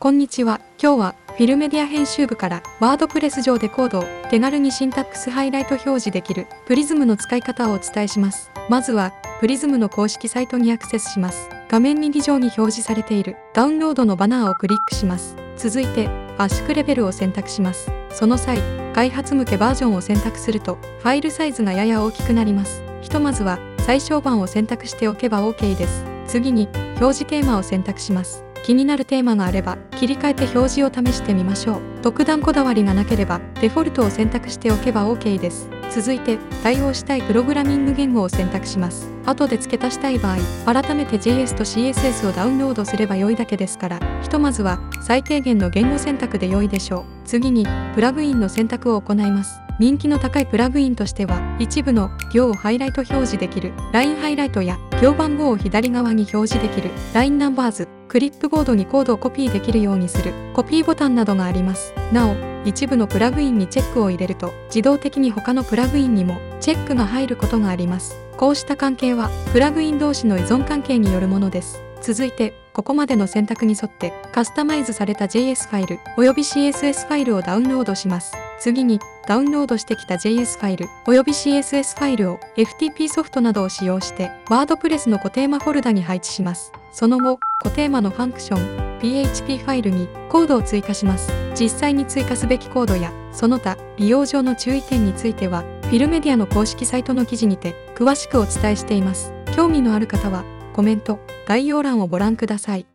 こんにちは。今日はフィルメディア編集部からワードプレス上でコードを手軽にシンタックスハイライト表示できるプリズムの使い方をお伝えします。まずはプリズムの公式サイトにアクセスします。画面右上に表示されているダウンロードのバナーをクリックします。続いて圧縮レベルを選択します。その際、開発向けバージョンを選択するとファイルサイズがやや大きくなります。ひとまずは最小版を選択しておけば OK です。次に表示テーマを選択します。気になるテーマがあれば切り替えて表示を試してみましょう。特段こだわりがなければデフォルトを選択しておけば OK です。続いて対応したいプログラミング言語を選択します。後で付け足したい場合改めて JS と CSS をダウンロードすれば良いだけですからひとまずは最低限の言語選択で良いでしょう。次にプラグインの選択を行います。人気の高いプラグインとしては一部の行をハイライト表示できる。LINE ハイライトや行番号を左側に表示できる。LINE ナンバーズ。クリップボードにコードをコピーできるようにする。コピーボタンなどがあります。なお一部のプラグインにチェックを入れると自動的に他のプラグインにもチェックが入ることがあります。こうした関係はプラグイン同士の依存関係によるものです。続いてここまでの選択に沿ってカスタマイズされた JS ファイルおよび CSS ファイルをダウンロードします。次にダウンロードしてきた JS ファイルおよび CSS ファイルを FTP ソフトなどを使用してワードプレスの固定マフォルダに配置します。その後固定マのファンクション PHP ファイルにコードを追加します。実際に追加すべきコードやその他利用上の注意点についてはフィルメディアの公式サイトの記事にて詳しくお伝えしています。興味のある方はコメント概要欄をご覧ください。